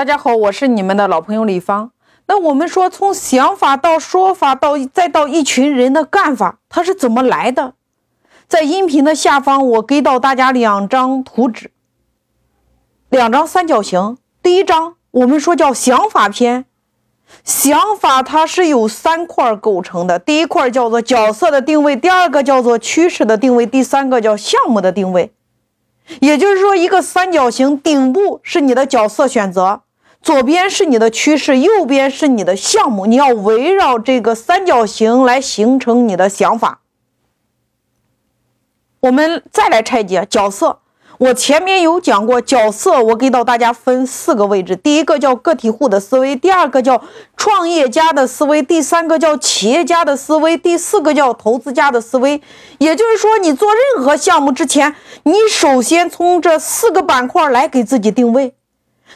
大家好，我是你们的老朋友李芳。那我们说，从想法到说法，到再到一群人的干法，它是怎么来的？在音频的下方，我给到大家两张图纸，两张三角形。第一张，我们说叫想法篇。想法它是由三块构成的，第一块叫做角色的定位，第二个叫做趋势的定位，第三个叫项目的定位。也就是说，一个三角形顶部是你的角色选择，左边是你的趋势，右边是你的项目。你要围绕这个三角形来形成你的想法。我们再来拆解角色。我前面有讲过角色，我给到大家分四个位置。第一个叫个体户的思维，第二个叫创业家的思维，第三个叫企业家的思维，第四个叫投资家的思维。也就是说，你做任何项目之前，你首先从这四个板块来给自己定位，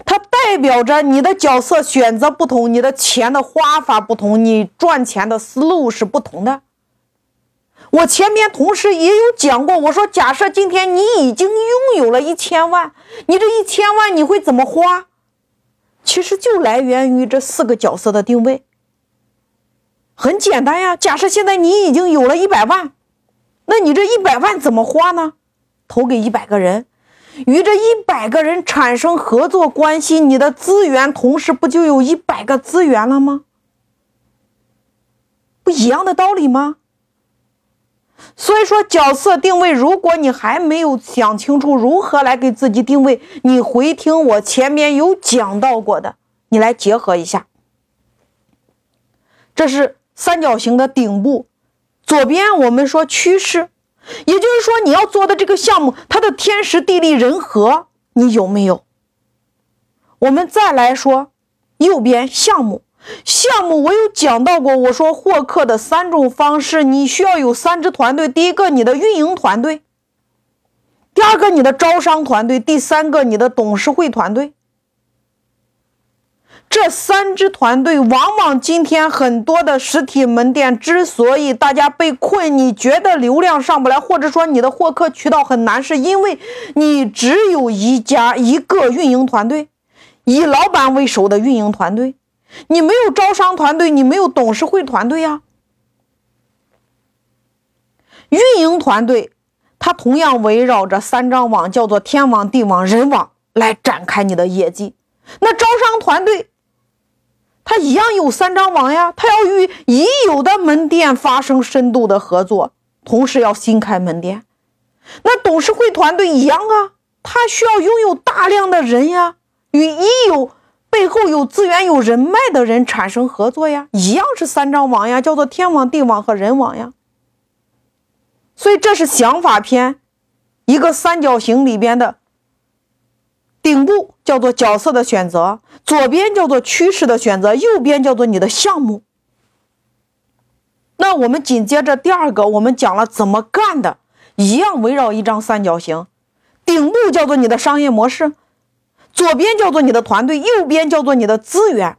它代表着你的角色选择不同，你的钱的花法不同，你赚钱的思路是不同的。我前面同时也有讲过，我说假设今天你已经拥有了一千万，你这一千万你会怎么花？其实就来源于这四个角色的定位。很简单呀，假设现在你已经有了一百万，那你这一百万怎么花呢？投给一百个人，与这一百个人产生合作关系，你的资源同时不就有一百个资源了吗？不一样的道理吗？所以说，角色定位，如果你还没有想清楚如何来给自己定位，你回听我前面有讲到过的，你来结合一下。这是三角形的顶部，左边我们说趋势，也就是说你要做的这个项目，它的天时地利人和你有没有？我们再来说右边项目。项目我有讲到过，我说获客的三种方式，你需要有三支团队。第一个，你的运营团队；第二个，你的招商团队；第三个，你的董事会团队。这三支团队，往往今天很多的实体门店之所以大家被困，你觉得流量上不来，或者说你的获客渠道很难，是因为你只有一家一个运营团队，以老板为首的运营团队。你没有招商团队，你没有董事会团队呀。运营团队，它同样围绕着三张网，叫做天网、地网、人网来展开你的业绩。那招商团队，他一样有三张网呀，他要与已有的门店发生深度的合作，同时要新开门店。那董事会团队一样啊，他需要拥有大量的人呀，与已有。背后有资源、有人脉的人产生合作呀，一样是三张网呀，叫做天网、地网和人网呀。所以这是想法篇，一个三角形里边的顶部叫做角色的选择，左边叫做趋势的选择，右边叫做你的项目。那我们紧接着第二个，我们讲了怎么干的，一样围绕一张三角形，顶部叫做你的商业模式。左边叫做你的团队，右边叫做你的资源。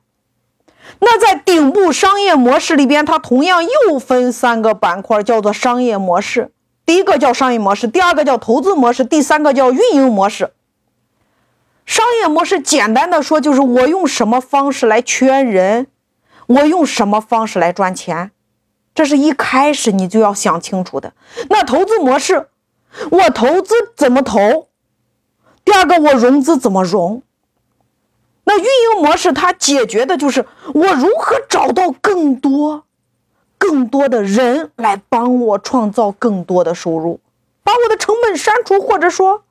那在顶部商业模式里边，它同样又分三个板块，叫做商业模式。第一个叫商业模式，第二个叫投资模式，第三个叫运营模式。商业模式简单的说，就是我用什么方式来圈人，我用什么方式来赚钱，这是一开始你就要想清楚的。那投资模式，我投资怎么投？第二个，我融资怎么融？那运营模式它解决的就是我如何找到更多、更多的人来帮我创造更多的收入，把我的成本删除，或者说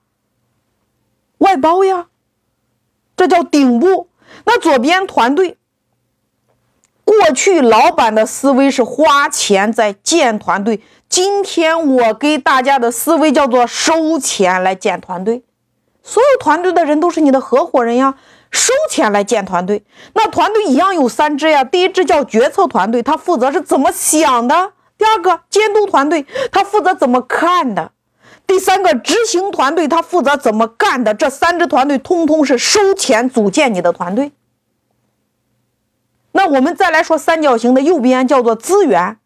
外包呀，这叫顶部。那左边团队，过去老板的思维是花钱在建团队，今天我给大家的思维叫做收钱来建团队。所有团队的人都是你的合伙人呀，收钱来建团队。那团队一样有三支呀，第一支叫决策团队，他负责是怎么想的；第二个监督团队，他负责怎么看的；第三个执行团队，他负责怎么干的。这三支团队通通是收钱组建你的团队。那我们再来说三角形的右边叫做资源，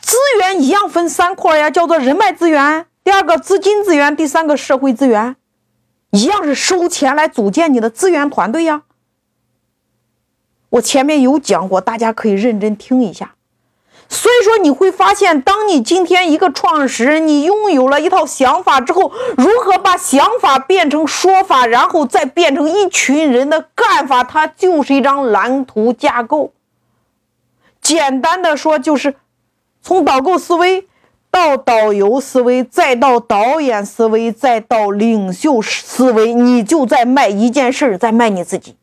资源一样分三块呀，叫做人脉资源，第二个资金资源，第三个社会资源。一样是收钱来组建你的资源团队呀，我前面有讲过，大家可以认真听一下。所以说，你会发现，当你今天一个创始人，你拥有了一套想法之后，如何把想法变成说法，然后再变成一群人的干法，它就是一张蓝图架构。简单的说，就是从导购思维到导游思维，再到导演思维，再到领袖思维，你就在卖一件事，在卖你自己。